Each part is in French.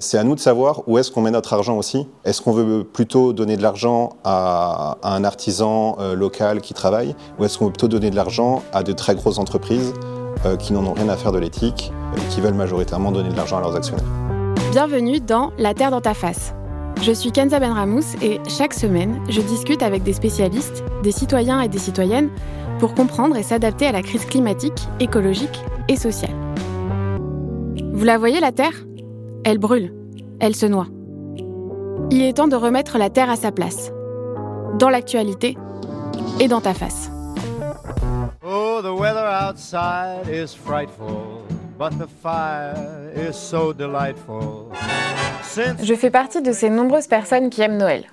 C'est à nous de savoir où est-ce qu'on met notre argent aussi. Est-ce qu'on veut plutôt donner de l'argent à, un artisan euh, local qui travaille ou est-ce qu'on veut plutôt donner de l'argent à de très grosses entreprises euh, qui n'en ont rien à faire de l'éthique et qui veulent majoritairement donner de l'argent à leurs actionnaires? Bienvenue dans La Terre dans ta face. Je suis Kenza Benramous et chaque semaine, je discute avec des spécialistes, des citoyens et des citoyennes pour comprendre et s'adapter à la crise climatique, écologique et sociale. Vous la voyez la Terre? Elle brûle, elle se noie. Il est temps de remettre la Terre à sa place, dans l'actualité et dans ta face. Oh, the weather outside is frightful, but the fire is so delightful. Je fais partie de ces nombreuses personnes qui aiment Noël.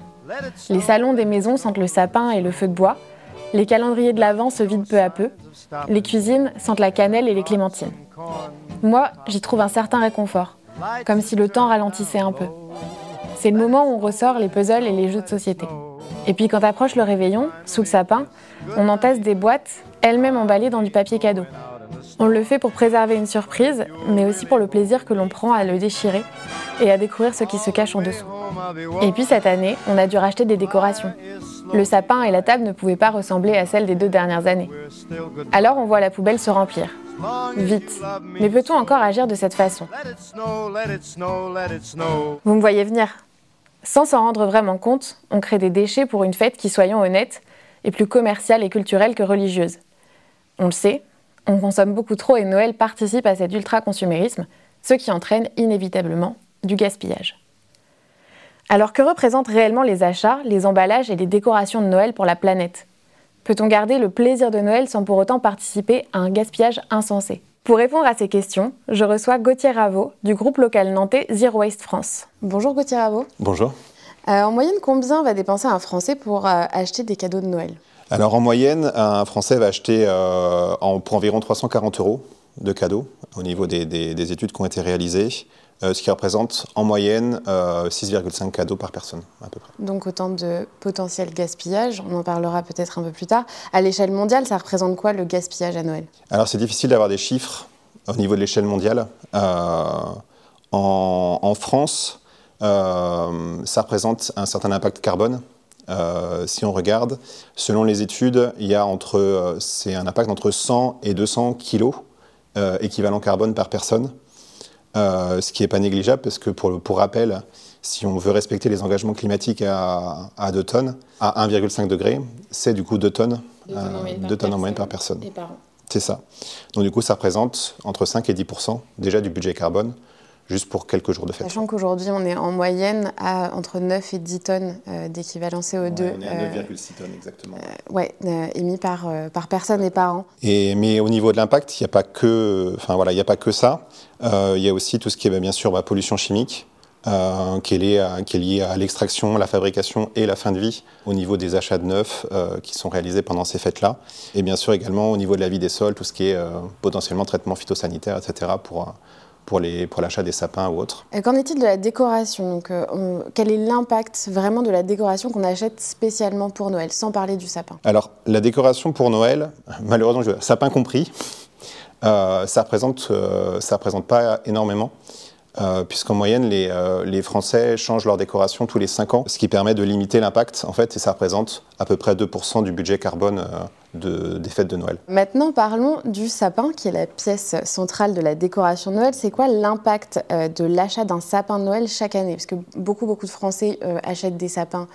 Les salons des maisons sentent le sapin et le feu de bois. Les calendriers de l'Avent se vident peu à peu. Les cuisines sentent la cannelle et les clémentines. Moi, j'y trouve un certain réconfort, comme si le temps ralentissait un peu. C'est le moment où on ressort les puzzles et les jeux de société. Et puis quand approche le réveillon, sous le sapin, on entasse des boîtes, elles-mêmes emballées dans du papier cadeau. On le fait pour préserver une surprise, mais aussi pour le plaisir que l'on prend à le déchirer et à découvrir ce qui se cache en dessous. Et puis cette année, on a dû racheter des décorations. Le sapin et la table ne pouvaient pas ressembler à celles des deux dernières années. Alors on voit la poubelle se remplir. Vite. Mais peut-on encore agir de cette façon? Vous me voyez venir. Sans s'en rendre vraiment compte, on crée des déchets pour une fête qui, soyons honnêtes, est plus commerciale et culturelle que religieuse. On le sait, on consomme beaucoup trop et Noël participe à cet ultra-consumérisme, ce qui entraîne inévitablement du gaspillage. Alors que représentent réellement les achats, les emballages et les décorations de Noël pour la planète? Peut-on garder le plaisir de Noël sans pour autant participer à un gaspillage insensé? Pour répondre à ces questions, je reçois Gauthier Raveau du groupe local nantais Zero Waste France. Bonjour Gauthier Raveau. Bonjour. Euh, en moyenne, combien va dépenser un Français pour euh, acheter des cadeaux de Noël? Alors en moyenne, un Français va acheter euh, pour environ 340 euros de cadeaux au niveau des études qui ont été réalisées. Euh, ce qui représente en moyenne 6,5 euh, cadeaux par personne à peu près. Donc autant de potentiel gaspillage, on en parlera peut-être un peu plus tard. À l'échelle mondiale, ça représente quoi le gaspillage à Noël? Alors c'est difficile d'avoir des chiffres au niveau de l'échelle mondiale. Euh, en, France, ça représente un certain impact carbone. si on regarde, selon les études, il y a entre, c'est un impact entre 100 et 200 kilos équivalent carbone par personne. Euh, ce qui n'est pas négligeable parce que pour, pour, rappel, si on veut respecter les engagements climatiques à, à 2 tonnes, à 1,5 degré, c'est du coup 2 tonnes, 2 euh, tonnes, en moyenne par personne. C'est ça. Donc du coup, ça représente entre 5 et 10% déjà du budget carbone juste pour quelques jours de fête. Sachant qu'aujourd'hui, on est en moyenne à entre 9 et 10 tonnes euh, d'équivalent CO2. on est à 9,6 tonnes exactement. ouais, émis par, par personne et par an. Et, mais au niveau de l'impact, il n'y a, pas que, enfin, voilà, il a pas que ça. Euh, il y a aussi tout ce qui est bah, bien sûr la bah, pollution chimique, euh, qui, est liée à, qui, à, l'extraction, la fabrication et la fin de vie au niveau des achats de neufs euh, qui sont réalisés pendant ces fêtes-là. Et bien sûr également au niveau de la vie des sols, tout ce qui est potentiellement traitement phytosanitaire, etc. pour, pour, l'achat des sapins ou autres. Qu'en est-il de la décoration Donc, Quel est l'impact vraiment de la décoration qu'on achète spécialement pour Noël, sans parler du sapin Alors la décoration pour Noël, malheureusement, sapin compris, euh, ça ne représente, euh, ça représente pas énormément. Euh, puisqu'en moyenne, les, les, Français changent leur décoration tous les 5 ans, ce qui permet de limiter l'impact, en fait, et ça représente à peu près 2% du budget carbone de, des fêtes de Noël. Maintenant, parlons du sapin, qui est la pièce centrale de la décoration de Noël. C'est quoi l'impact de l'achat d'un sapin de Noël chaque année? Parce que beaucoup, beaucoup de Français achètent des sapins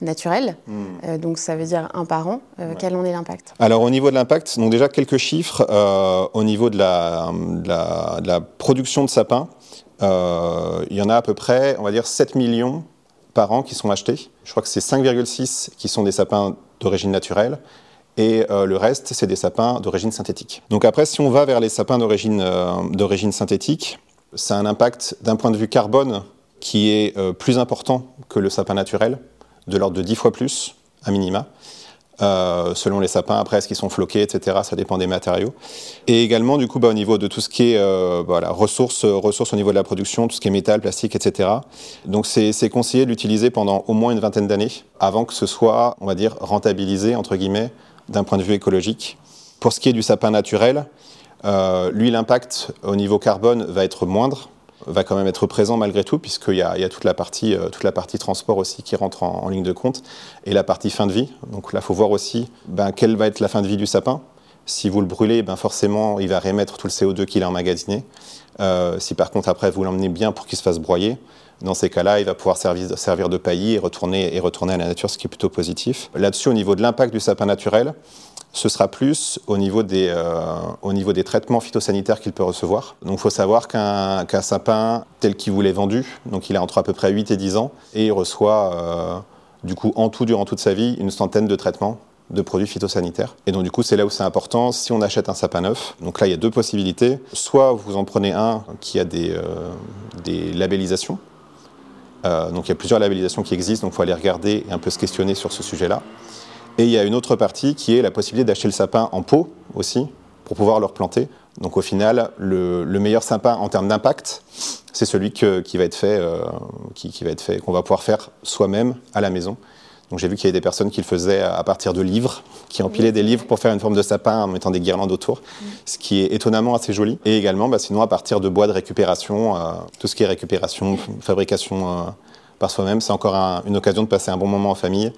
naturel. Hmm. Euh, donc ça veut dire un par an. Euh, quel en est l'impact? Alors au niveau de l'impact, donc déjà quelques chiffres euh, au niveau de la, de la, production de sapins. il y en a à peu près, on va dire 7 millions par an qui sont achetés. Je crois que c'est 5,6 qui sont des sapins d'origine naturelle et le reste, c'est des sapins d'origine synthétique. Donc après, si on va vers les sapins d'origine d'origine synthétique, ça a un impact d'un point de vue carbone qui est plus important que le sapin naturel de l'ordre de 10 fois plus, à minima. Euh, selon les sapins, après, est-ce qu'ils sont floqués, etc. Ça dépend des matériaux. Et également, du coup, bah, au niveau de tout ce qui est euh, voilà, ressources, ressources au niveau de la production, tout ce qui est métal, plastique, etc. Donc, c'est conseillé de l'utiliser pendant au moins une vingtaine d'années avant que ce soit, on va dire, rentabilisé, entre guillemets, d'un point de vue écologique. Pour ce qui est du sapin naturel, euh, lui, l'impact au niveau carbone va être moindre va quand même être présent malgré tout, puisqu'il y, y a, toute, la partie, euh, toute la partie transport aussi qui rentre en, ligne de compte, et la partie fin de vie. Donc là, il faut voir aussi ben, quelle va être la fin de vie du sapin. Si vous le brûlez, ben forcément, il va réémettre tout le CO2 qu'il a emmagasiné. Euh, si par contre, après, vous l'emmenez bien pour qu'il se fasse broyer, dans ces cas-là, il va pouvoir servir, de paillis et retourner, et retourner à la nature, ce qui est plutôt positif. Là-dessus, au niveau de l'impact du sapin naturel, ce sera plus au niveau des, euh, traitements phytosanitaires qu'il peut recevoir. Donc il faut savoir qu'un sapin tel qu'il vous l'est vendu, donc il a entre à peu près 8 et 10 ans, et il reçoit euh, du coup en tout durant toute sa vie une centaine de traitements de produits phytosanitaires. Et donc du coup, c'est là où c'est important, si on achète un sapin neuf, donc là il y a deux possibilités, soit vous en prenez un qui a des, euh, labellisations, donc il y a plusieurs labellisations qui existent, donc il faut aller regarder et un peu se questionner sur ce sujet-là. Et il y a une autre partie qui est la possibilité d'acheter le sapin en pot aussi, pour pouvoir le replanter. Donc au final, le, meilleur sapin en termes d'impact, c'est celui qui va être fait, euh, qui, va être fait, qu'on va pouvoir faire soi-même à la maison. Donc j'ai vu qu'il y avait des personnes qui le faisaient à partir de livres, qui empilaient des livres pour faire une forme de sapin en mettant des guirlandes autour, ce qui est étonnamment assez joli. Et également, bah, sinon à partir de bois de récupération, euh, tout ce qui est récupération, fabrication euh, par soi-même, c'est encore une occasion de passer un bon moment en famille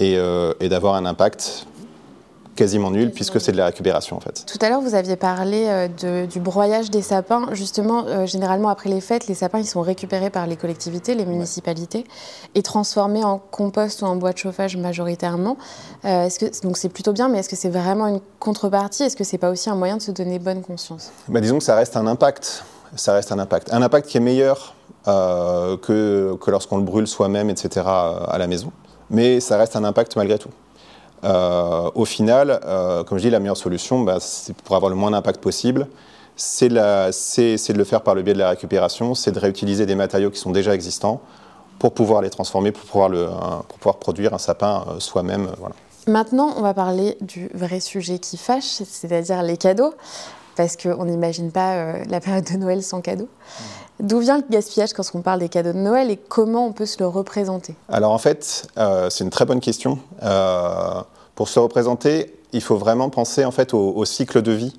euh, et, d'avoir un impact quasiment nul puisque c'est de la récupération en fait. Tout à l'heure, vous aviez parlé euh, du broyage des sapins. Justement, euh, généralement après les fêtes, les sapins ils sont récupérés par les collectivités, les municipalités, et transformés en compost ou en bois de chauffage majoritairement. est-ce que, donc c'est plutôt bien, mais est-ce que c'est vraiment une contrepartie? Est-ce que c'est pas aussi un moyen de se donner bonne conscience? Bah, Disons que ça reste un impact. Ça reste un impact. Un impact qui est meilleur que, que lorsqu'on le brûle soi-même, etc. à la maison mais ça reste un impact malgré tout. Euh, au final, euh, comme je dis, la meilleure solution, bah, c'est pour avoir le moins d'impact possible, c'est de le faire par le biais de la récupération, c'est de réutiliser des matériaux qui sont déjà existants pour pouvoir les transformer, pour pouvoir, le, pour pouvoir produire un sapin euh, soi-même. Voilà. Maintenant, on va parler du vrai sujet qui fâche, c'est-à-dire les cadeaux, parce qu'on n'imagine pas la période de Noël sans cadeaux. D'où vient le gaspillage quand on parle des cadeaux de Noël et comment on peut se le représenter? Alors en fait, euh, c'est une très bonne question. Euh, pour se représenter, il faut vraiment penser en fait au, cycle de vie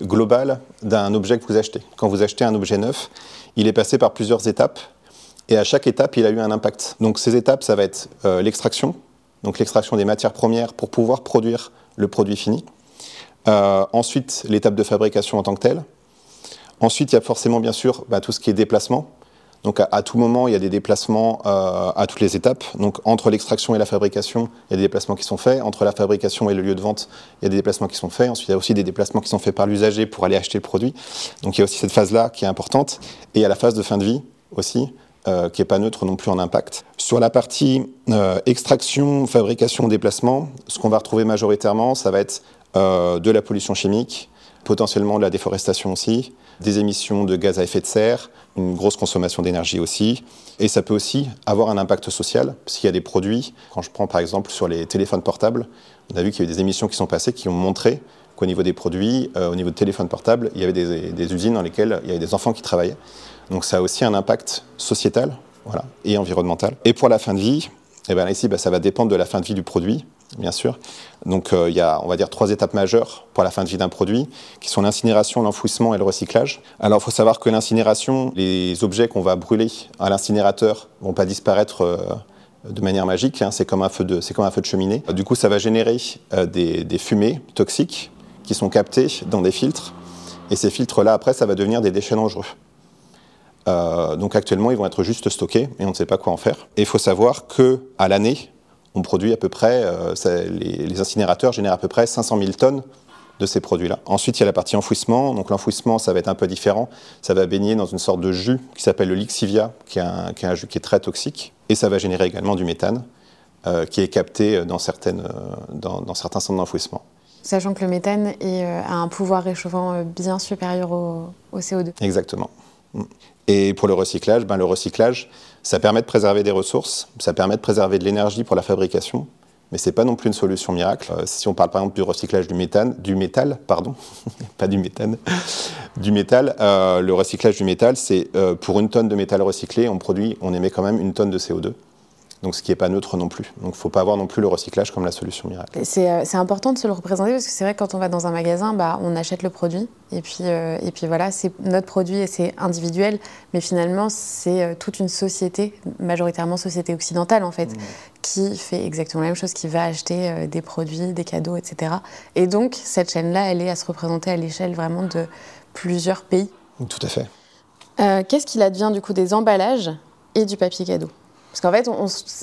global d'un objet que vous achetez. Quand vous achetez un objet neuf, il est passé par plusieurs étapes et à chaque étape, il a eu un impact. Donc ces étapes, ça va être euh, l'extraction, donc l'extraction des matières premières pour pouvoir produire le produit fini. ensuite, l'étape de fabrication en tant que telle, Ensuite, il y a forcément, bien sûr, bah, tout ce qui est déplacement. Donc, à, tout moment, il y a des déplacements euh, à toutes les étapes. Donc, entre l'extraction et la fabrication, il y a des déplacements qui sont faits. Entre la fabrication et le lieu de vente, il y a des déplacements qui sont faits. Ensuite, il y a aussi des déplacements qui sont faits par l'usager pour aller acheter le produit. Donc, il y a aussi cette phase-là qui est importante. Et il y a la phase de fin de vie aussi, euh, qui n'est pas neutre non plus en impact. Sur la partie euh, extraction, fabrication, déplacement, ce qu'on va retrouver majoritairement, ça va être de la pollution chimique, potentiellement de la déforestation aussi, des émissions de gaz à effet de serre, une grosse consommation d'énergie aussi. Et ça peut aussi avoir un impact social, qu'il y a des produits, quand je prends par exemple sur les téléphones portables, on a vu qu'il y a eu des émissions qui sont passées qui ont montré qu'au niveau des produits, euh, au niveau de téléphones portables, il y avait des, usines dans lesquelles il y avait des enfants qui travaillaient. Donc ça a aussi un impact sociétal voilà, et environnemental. Et pour la fin de vie, eh ben ici, bah, ça va dépendre de la fin de vie du produit bien sûr. Donc euh, il y a, on va dire, trois étapes majeures pour la fin de vie d'un produit, qui sont l'incinération, l'enfouissement et le recyclage. Alors il faut savoir que l'incinération, les objets qu'on va brûler à l'incinérateur vont pas disparaître euh, de manière magique, hein. c'est comme, un feu de, comme un feu de cheminée. Du coup, ça va générer euh, des, des, fumées toxiques qui sont captées dans des filtres, et ces filtres-là, après, ça va devenir des déchets dangereux. donc actuellement, ils vont être juste stockés et on ne sait pas quoi en faire. Et il faut savoir que à l'année, on produit à peu près, euh, les, incinérateurs génèrent à peu près 500 000 tonnes de ces produits-là. Ensuite, il y a la partie enfouissement. Donc l'enfouissement, ça va être un peu différent. Ça va baigner dans une sorte de jus qui s'appelle le lixivia, qui est, un, jus qui est très toxique. Et ça va générer également du méthane, euh, qui est capté dans, certaines, euh, dans, certains centres d'enfouissement. Sachant que le méthane a un pouvoir réchauffant bien supérieur au, au CO2. Exactement. Et pour le recyclage, ben, le recyclage, ça permet de préserver des ressources, ça permet de préserver de l'énergie pour la fabrication, mais ce n'est pas non plus une solution miracle. Euh, si on parle par exemple du recyclage du, méthane, du métal, pardon, pas du méthane, du métal, euh, le recyclage du métal, c'est euh, pour une tonne de métal recyclé, on produit, on émet quand même une tonne de CO2. Donc ce qui n'est pas neutre non plus. Donc il ne faut pas avoir non plus le recyclage comme la solution miracle. C'est important de se le représenter parce que c'est vrai que quand on va dans un magasin, bah, on achète le produit et puis, et puis voilà, c'est notre produit et c'est individuel, mais finalement c'est toute une société, majoritairement société occidentale en fait, mmh. qui fait exactement la même chose, qui va acheter des produits, des cadeaux, etc. Et donc cette chaîne-là, elle est à se représenter à l'échelle vraiment de plusieurs pays. Tout à fait. Euh, qu'est-ce qu'il advient du coup des emballages et du papier cadeau? Parce qu'en fait,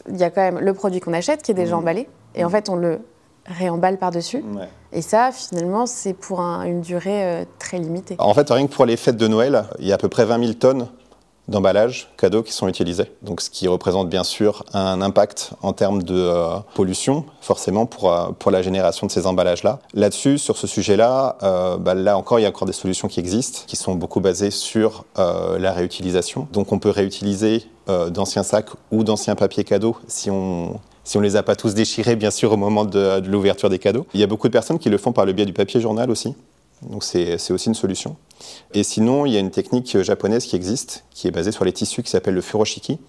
il y a quand même le produit qu'on achète qui est déjà mmh. emballé, et en fait, on le réemballe par-dessus. Et ça, finalement, c'est pour une durée euh, très limitée. En fait, rien que pour les fêtes de Noël, il y a à peu près 20 000 tonnes d'emballages cadeaux qui sont utilisés. Donc, ce qui représente bien sûr un impact en termes de euh, pollution, forcément, pour, euh, pour la génération de ces emballages-là. Là-dessus, sur ce sujet-là, bah, là encore, il y a encore des solutions qui existent, qui sont beaucoup basées sur la réutilisation. Donc, on peut réutiliser d'anciens sacs ou d'anciens papiers cadeaux si on, si on les a pas tous déchirés, bien sûr, au moment de, l'ouverture des cadeaux. Il y a beaucoup de personnes qui le font par le biais du papier journal aussi. Donc c'est aussi une solution. Et sinon, il y a une technique japonaise qui existe, qui est basée sur les tissus, qui s'appelle le furoshiki,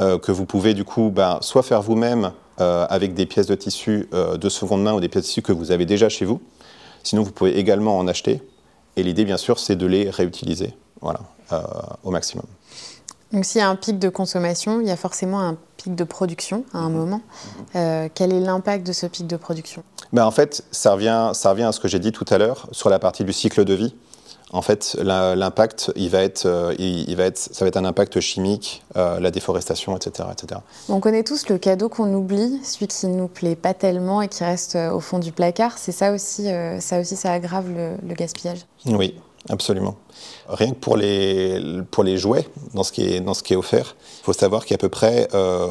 euh, que vous pouvez du coup ben, soit faire vous-même euh, avec des pièces de tissu euh, de seconde main ou des pièces de tissu que vous avez déjà chez vous. Sinon, vous pouvez également en acheter. Et l'idée, bien sûr, c'est de les réutiliser voilà, au maximum. Donc s'il y a un pic de consommation, il y a forcément un pic de production à un mhm. moment. Euh, quel est l'impact de ce pic de production? Ben En fait, ça revient, ça revient à ce que j'ai dit tout à l'heure sur la partie du cycle de vie. En fait, l'impact, il va être, euh, il, va être, ça va être un impact chimique, euh, la déforestation, etc., etc. On connaît tous le cadeau qu'on oublie, celui qui ne nous plaît pas tellement et qui reste au fond du placard. C'est ça aussi, ça aussi, ça aggrave le gaspillage? Oui, Absolument. Rien que pour les, pour les jouets, dans ce, qui est, dans ce qui est offert, il faut savoir qu'à peu près, euh,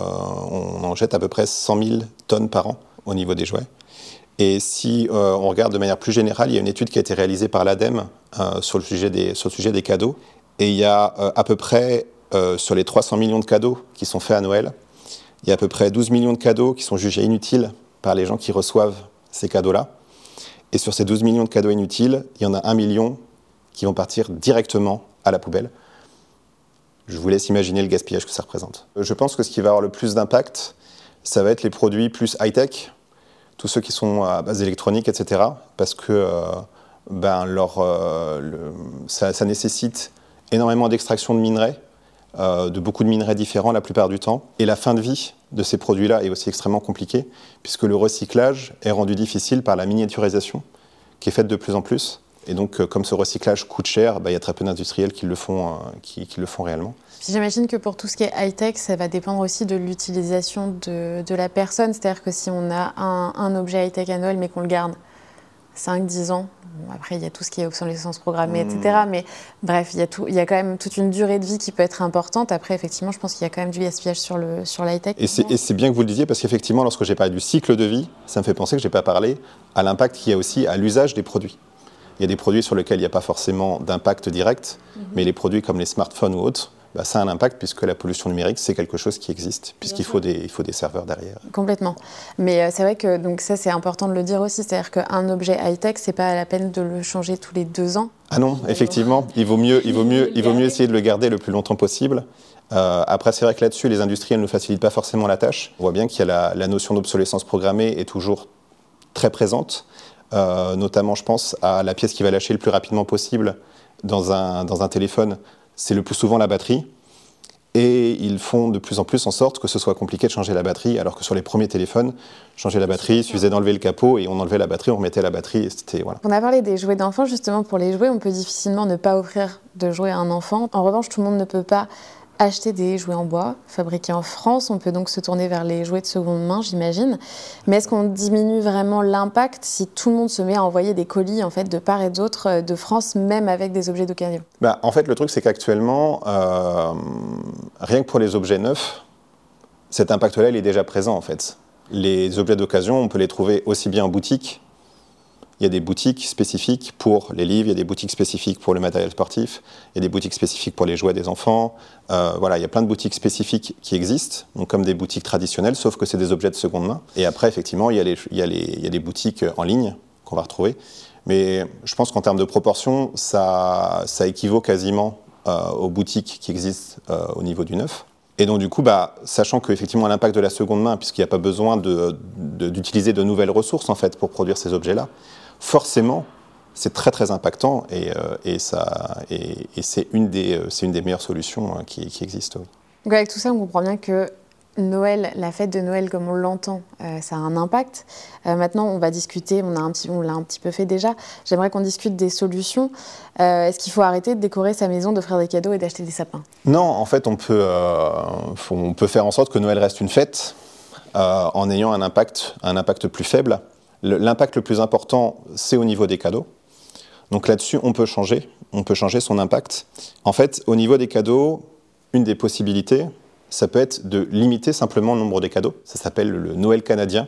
on en jette à peu près 100 000 tonnes par an au niveau des jouets. Et si euh, on regarde de manière plus générale, il y a une étude qui a été réalisée par l'ADEME euh, sur, le sujet des, sur le sujet des cadeaux. Et il y a à peu près, sur les 300 millions de cadeaux qui sont faits à Noël, il y a à peu près 12 millions de cadeaux qui sont jugés inutiles par les gens qui reçoivent ces cadeaux-là. Et sur ces 12 millions de cadeaux inutiles, il y en a 1 million qui vont partir directement à la poubelle. Je vous laisse imaginer le gaspillage que ça représente. Je pense que ce qui va avoir le plus d'impact, ça va être les produits plus high-tech, tous ceux qui sont à base électronique, etc. Parce que euh, ben, leur, euh, ça, nécessite énormément d'extraction de minerais, euh, de beaucoup de minerais différents la plupart du temps. Et la fin de vie de ces produits-là est aussi extrêmement compliquée, puisque le recyclage est rendu difficile par la miniaturisation, qui est faite de plus en plus. Et donc, euh, comme ce recyclage coûte cher, bah, il y a très peu d'industriels qui, le font, euh, qui, le font réellement. J'imagine que pour tout ce qui est high-tech, ça va dépendre aussi de l'utilisation de, de, la personne. C'est-à-dire que si on a un, un objet high-tech à Noël, mais qu'on le garde 5-10 ans, après il y a tout ce qui est obsolescence programmée, etc. Hmm. Mais bref, il y, a tout, il y a quand même toute une durée de vie qui peut être importante. Après, effectivement, je pense qu'il y a quand même du gaspillage sur le sur l'high-tech. Et c'est bien que vous le disiez, parce qu'effectivement, lorsque j'ai parlé du cycle de vie, ça me fait penser que je n'ai pas parlé à l'impact qu'il y a aussi à l'usage des produits. Il y a des produits sur lesquels il n'y a pas forcément d'impact direct, mhm. mais les produits comme les smartphones ou autres, bah, ça a un impact puisque la pollution numérique, c'est quelque chose qui existe, puisqu'il faut des, il faut des serveurs derrière. Complètement. Mais euh, c'est vrai que donc ça, c'est important de le dire aussi, c'est-à-dire qu'un objet high-tech, c'est pas la peine de le changer tous les deux ans. Ah non, effectivement, il vaut mieux, il vaut mieux, il vaut mieux essayer de le garder le plus longtemps possible. Euh, après, c'est vrai que là-dessus, les industriels ne facilitent pas forcément la tâche. On voit bien qu'il y a la, la notion d'obsolescence programmée est toujours très présente. Euh, notamment, je pense à la pièce qui va lâcher le plus rapidement possible dans un, dans un téléphone. C'est le plus souvent la batterie. Et ils font de plus en plus en sorte que ce soit compliqué de changer la batterie, alors que sur les premiers téléphones, changer la batterie, il suffisait d'enlever le capot et on enlevait la batterie, on remettait la batterie. C'était voilà. On a parlé des jouets d'enfants, justement pour les jouets, on peut difficilement ne pas offrir de jouets à un enfant. En revanche, tout le monde ne peut pas acheter des jouets en bois fabriqués en France. On peut donc se tourner vers les jouets de seconde main, j'imagine. Mais est-ce qu'on diminue vraiment l'impact si tout le monde se met à envoyer des colis en fait de part et d'autre euh, de France, même avec des objets d'occasion? Bah, En fait, le truc, c'est qu'actuellement, euh, rien que pour les objets neufs, cet impact-là, il est déjà présent en fait. Les objets d'occasion, on peut les trouver aussi bien en boutique il y a des boutiques spécifiques pour les livres, il y a des boutiques spécifiques pour le matériel sportif, il y a des boutiques spécifiques pour les jouets des enfants. Euh, voilà, il y a plein de boutiques spécifiques qui existent, donc comme des boutiques traditionnelles, sauf que c'est des objets de seconde main. Et après, effectivement, il y a, les, il y a, les, il y a des boutiques en ligne qu'on va retrouver. Mais je pense qu'en termes de proportion, ça, ça équivaut quasiment euh, aux boutiques qui existent euh, au niveau du neuf. Et donc du coup, bah, sachant qu'effectivement l'impact de la seconde main, puisqu'il n'y a pas besoin d'utiliser de, de, nouvelles ressources en fait pour produire ces objets-là, forcément, c'est très très impactant et, euh, et, et, c'est une, des, euh, une des meilleures solutions hein, qui, qui existent. Donc avec tout ça, on comprend bien que Noël, la fête de Noël comme on l'entend, euh, ça a un impact. maintenant, on va discuter, on, a un petit, on l'a un petit peu fait déjà. J'aimerais qu'on discute des solutions. est-ce qu'il faut arrêter de décorer sa maison, d'offrir des cadeaux et d'acheter des sapins? Non, en fait, on peut, on peut faire en sorte que Noël reste une fête en ayant un impact, un impact plus faible. L'impact le plus important, c'est au niveau des cadeaux. Donc là-dessus, on peut changer, on peut changer son impact. En fait, au niveau des cadeaux, une des possibilités, ça peut être de limiter simplement le nombre des cadeaux. Ça s'appelle le Noël canadien.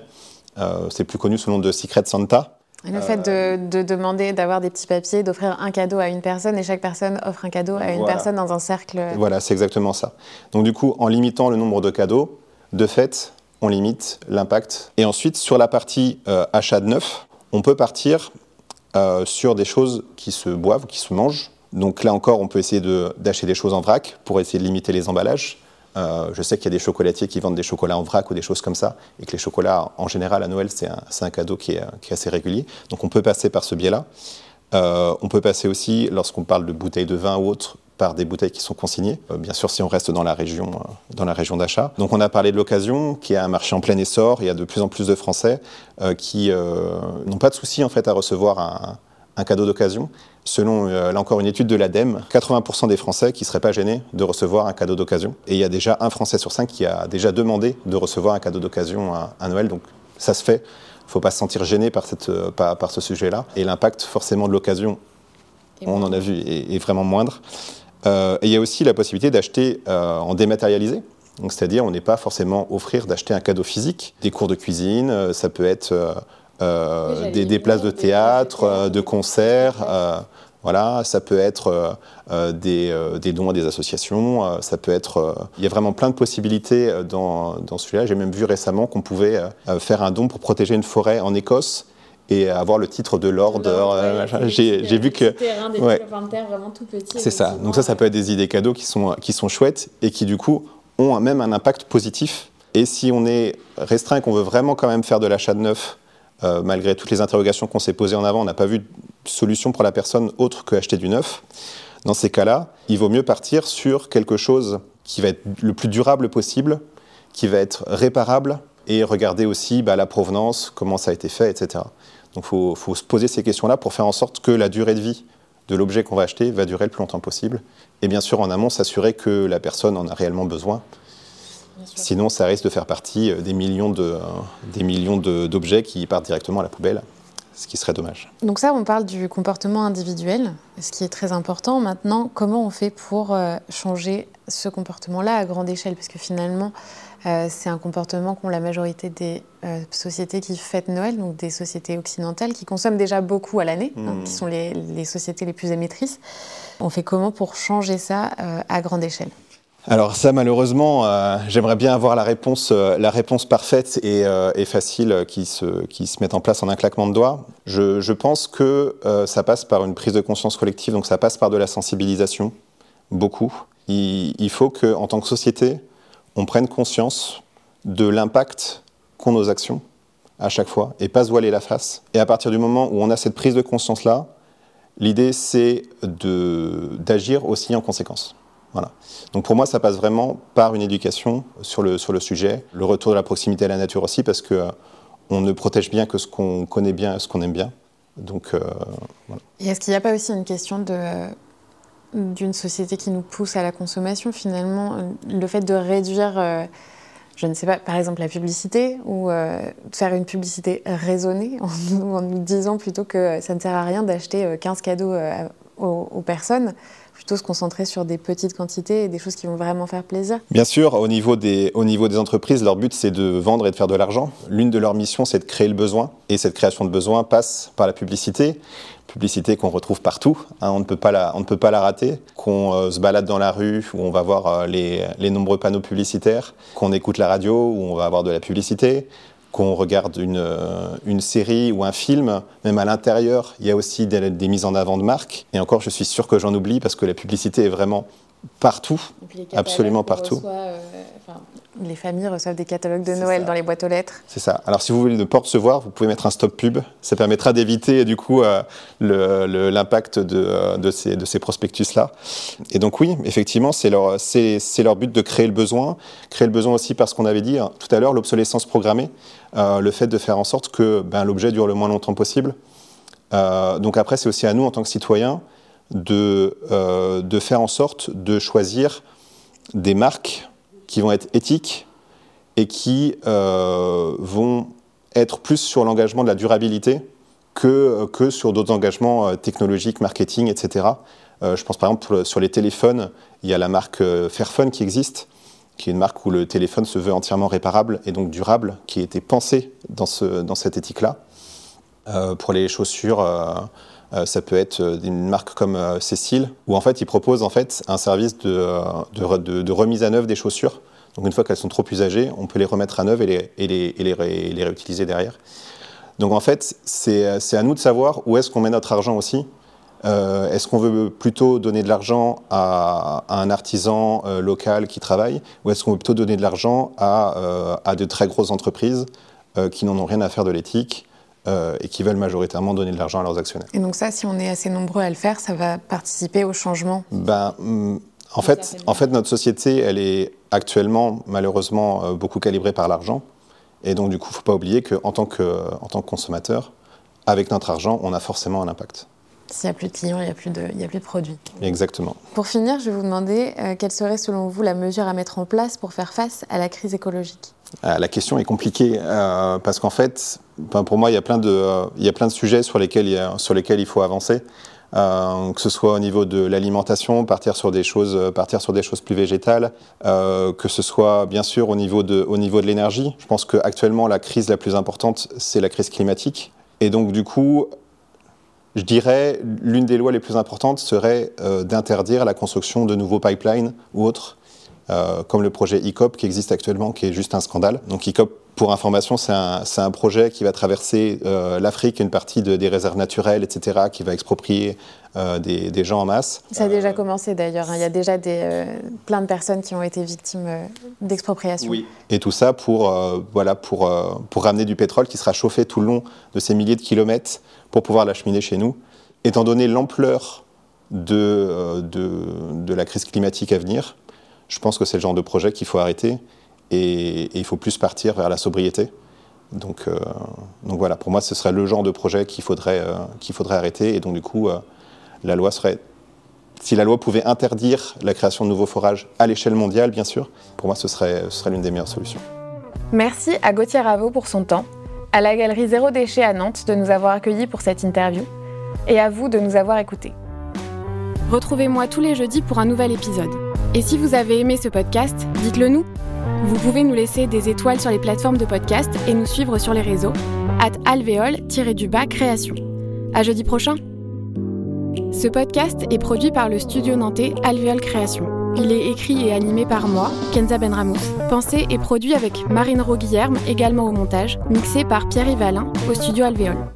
Euh, c'est plus connu sous le nom de Secret Santa. le fait de, demander d'avoir des petits papiers, d'offrir un cadeau à une personne et chaque personne offre un cadeau à une personne dans un cercle. Voilà, c'est exactement ça. Donc du coup, en limitant le nombre de cadeaux, de fait, on limite l'impact. Et ensuite, sur la partie euh, achat de neuf, on peut partir euh, sur des choses qui se boivent, qui se mangent. Donc là encore, on peut essayer d'acheter des choses en vrac pour essayer de limiter les emballages. Euh, je sais qu'il y a des chocolatiers qui vendent des chocolats en vrac ou des choses comme ça, et que les chocolats, en général, à Noël, c'est un, cadeau qui est, assez régulier. Donc on peut passer par ce biais-là. Euh, on peut passer aussi, lorsqu'on parle de bouteilles de vin ou autres, par des bouteilles qui sont consignées, euh, bien sûr si on reste dans la région, euh, dans la région d'achat. Donc on a parlé de l'occasion, qui est un marché en plein essor. Il y a de plus en plus de Français euh, qui n'ont pas de souci en fait à recevoir un, cadeau d'occasion. Selon là encore une étude de l'ADEME, 80% des Français qui ne seraient pas gênés de recevoir un cadeau d'occasion. Et il y a déjà un Français sur cinq qui a déjà demandé de recevoir un cadeau d'occasion à, Noël. Donc ça se fait. Il ne faut pas se sentir gêné par, cette, par, par ce sujet-là. Et l'impact forcément de l'occasion, on en a vu, est, est vraiment moindre. Euh, et il y a aussi la possibilité d'acheter euh, en dématérialisé. C'est-à-dire, on n'est pas forcément offrir d'acheter un cadeau physique. Des cours de cuisine, euh, ça peut être des, places de théâtre, de concerts. Voilà, ça peut être des, dons à des associations, ça peut être... il y a vraiment plein de possibilités dans, dans celui-là. J'ai même vu récemment qu'on pouvait faire un don pour protéger une forêt en Écosse et avoir le titre de Lord. Euh, j'ai vu que. C'est ça. Donc ça, ça peut être des idées cadeaux qui sont, qui sont chouettes et qui du coup ont même un impact positif. Et si on est restreint et qu'on veut vraiment quand même faire de l'achat de neuf, euh, malgré toutes les interrogations qu'on s'est posées en avant, on n'a pas vu de solution pour la personne autre que acheter du neuf. Dans ces cas-là, il vaut mieux partir sur quelque chose qui va être le plus durable possible, qui va être réparable, et regarder aussi bah, la provenance, comment ça a été fait, etc. Donc il faut, se poser ces questions-là pour faire en sorte que la durée de vie de l'objet qu'on va acheter va durer le plus longtemps possible. Et bien sûr, en amont, s'assurer que la personne en a réellement besoin. Sinon, ça risque de faire partie euh, des millions d'objets qui partent directement à la poubelle, ce qui serait dommage. Donc ça, on parle du comportement individuel, ce qui est très important. Maintenant, comment on fait pour euh, changer ce comportement-là à grande échelle? Parce que finalement, euh, c'est un comportement qu'ont la majorité des euh, sociétés qui fêtent Noël, donc des sociétés occidentales qui consomment déjà beaucoup à l'année, hein, qui hmm. sont les, sociétés les plus émettrices. On fait comment pour changer ça euh, à grande échelle? Alors ça, malheureusement, j'aimerais bien avoir la réponse, la réponse parfaite et, facile qui se, qui se met en place en un claquement de doigts. Je, pense que ça passe par une prise de conscience collective, donc ça passe par de la sensibilisation, beaucoup. Il, il faut qu'en tant que société, on prenne conscience de l'impact qu'ont nos actions à chaque fois et pas se voiler la face. Et à partir du moment où on a cette prise de conscience-là, l'idée c'est d'agir aussi en conséquence. Voilà. Donc pour moi, ça passe vraiment par une éducation sur le, sur le sujet, le retour de la proximité à la nature aussi, parce que euh, on ne protège bien que ce qu'on connaît bien, ce qu'on aime bien. Donc, euh, Et est-ce qu'il n'y a pas aussi une question de d'une société qui nous pousse à la consommation, finalement, le fait de réduire, euh, je ne sais pas, par exemple la publicité, ou euh, faire une publicité raisonnée, en nous, disant plutôt que ça ne sert à rien d'acheter 15 euh, cadeaux aux, personnes, plutôt se concentrer sur des petites quantités et des choses qui vont vraiment faire plaisir. Bien sûr, au niveau des, au niveau des entreprises, leur but c'est de vendre et de faire de l'argent. L'une de leurs missions c'est de créer le besoin. Et cette création de besoin passe par la publicité. Publicité qu'on retrouve partout, hein, on, ne peut pas la, on ne peut pas la rater, qu'on euh, se balade dans la rue où on va voir euh, les, les nombreux panneaux publicitaires, qu'on écoute la radio où on va avoir de la publicité, qu'on regarde une, euh, une, série ou un film, même à l'intérieur, il y a aussi des, mises en avant de marques. Et encore, je suis sûr que j'en oublie parce que la publicité est vraiment partout, absolument partout. Euh, les familles reçoivent des catalogues de Noël dans les boîtes aux lettres. C'est ça. Alors si vous voulez ne pas recevoir, vous pouvez mettre un stop pub. Ça permettra d'éviter du coup euh, l'impact de, euh, de, ces, de ces prospectus-là. Et donc oui, effectivement, c'est leur, leur but de créer le besoin. Créer le besoin aussi parce qu'on avait dit hein, tout à l'heure, l'obsolescence programmée, le fait de faire en sorte que ben, l'objet dure le moins longtemps possible. donc après, c'est aussi à nous en tant que citoyens de, euh, de faire en sorte de choisir des marques qui vont être éthiques et qui euh, vont être plus sur l'engagement de la durabilité que, que sur d'autres engagements euh, technologiques, marketing, etc. je pense par exemple sur les téléphones, il y a la marque Fairphone qui existe, qui est une marque où le téléphone se veut entièrement réparable et donc durable, qui a été pensée dans, ce, dans cette éthique-là. pour les chaussures, ça peut être euh, une marque comme euh, Cécile, où en fait ils proposent en fait un service de, de, remise à neuf des chaussures. Donc une fois qu'elles sont trop usagées, on peut les remettre à neuf et les, et les, et les, réutiliser derrière. Donc en fait, c'est à nous de savoir où est-ce qu'on met notre argent aussi. est-ce qu'on veut plutôt donner de l'argent à, un artisan local qui travaille, ou est-ce qu'on veut plutôt donner de l'argent à, à, de très grosses entreprises qui n'en ont rien à faire de l'éthique euh, et qui veulent majoritairement donner de l'argent à leurs actionnaires. Et donc ça, si on est assez nombreux à le faire, ça va participer au changement ben, mm, en, fait, en fait, notre société, elle est actuellement, malheureusement, euh, beaucoup calibrée par l'argent. Et donc, du coup, il ne faut pas oublier qu'en tant, que, en tant que consommateur, avec notre argent, on a forcément un impact. S'il n'y a plus de clients, il n'y a, plus de, a plus de produits. Exactement. Pour finir, je vais vous demander euh, quelle serait selon vous la mesure à mettre en place pour faire face à la crise écologique? Euh, La question est compliquée euh, parce qu'en fait, pour moi, il y, a plein de, il y a plein de sujets sur lesquels il, sur lesquels il faut avancer. que ce soit au niveau de l'alimentation, partir sur des choses, partir sur des choses plus végétales, que ce soit bien sûr au niveau de, au niveau de l'énergie. Je pense qu'actuellement la crise la plus importante, c'est la crise climatique. Et donc du coup, je dirais, l'une des lois les plus importantes serait euh, d'interdire la construction de nouveaux pipelines ou autres, euh, comme le projet ICOP qui existe actuellement, qui est juste un scandale. Donc ICOP, pour information, c'est un, projet qui va traverser euh, l'Afrique, une partie des réserves naturelles, etc., qui va exproprier des, gens en masse. Ça a déjà commencé d'ailleurs. Hein. Il y a déjà des, plein de personnes qui ont été victimes d'expropriation. Oui. Et tout ça pour, voilà, pour, pour ramener du pétrole qui sera chauffé tout le long de ces milliers de kilomètres pour pouvoir l'acheminer chez nous. Étant donné l'ampleur de, euh, de, la crise climatique à venir, je pense que c'est le genre de projet qu'il faut arrêter et, il faut plus partir vers la sobriété. Donc, euh, donc voilà, pour moi, ce serait le genre de projet qu'il faudrait, euh, arrêter. Et donc du coup, la loi serait... Si la loi pouvait interdire la création de nouveaux forages à l'échelle mondiale, bien sûr, pour moi, ce serait, ce serait l'une des meilleures solutions. Merci à Gauthier Raveau pour son temps à la galerie Zéro Déchet à Nantes de nous avoir accueillis pour cette interview et à vous de nous avoir écoutés. Retrouvez-moi tous les jeudis pour un nouvel épisode. Et si vous avez aimé ce podcast, dites-le nous. Vous pouvez nous laisser des étoiles sur les plateformes de podcast et nous suivre sur les réseaux at alvéole-du-bas création. À jeudi prochain. Ce podcast est produit par le studio nantais Alvéole Création. Il est écrit et animé par moi, Kenza Benramous. Pensé et produit avec Marine Roguillerme, également au montage, mixé par Pierre Yvalin au studio Alvéole.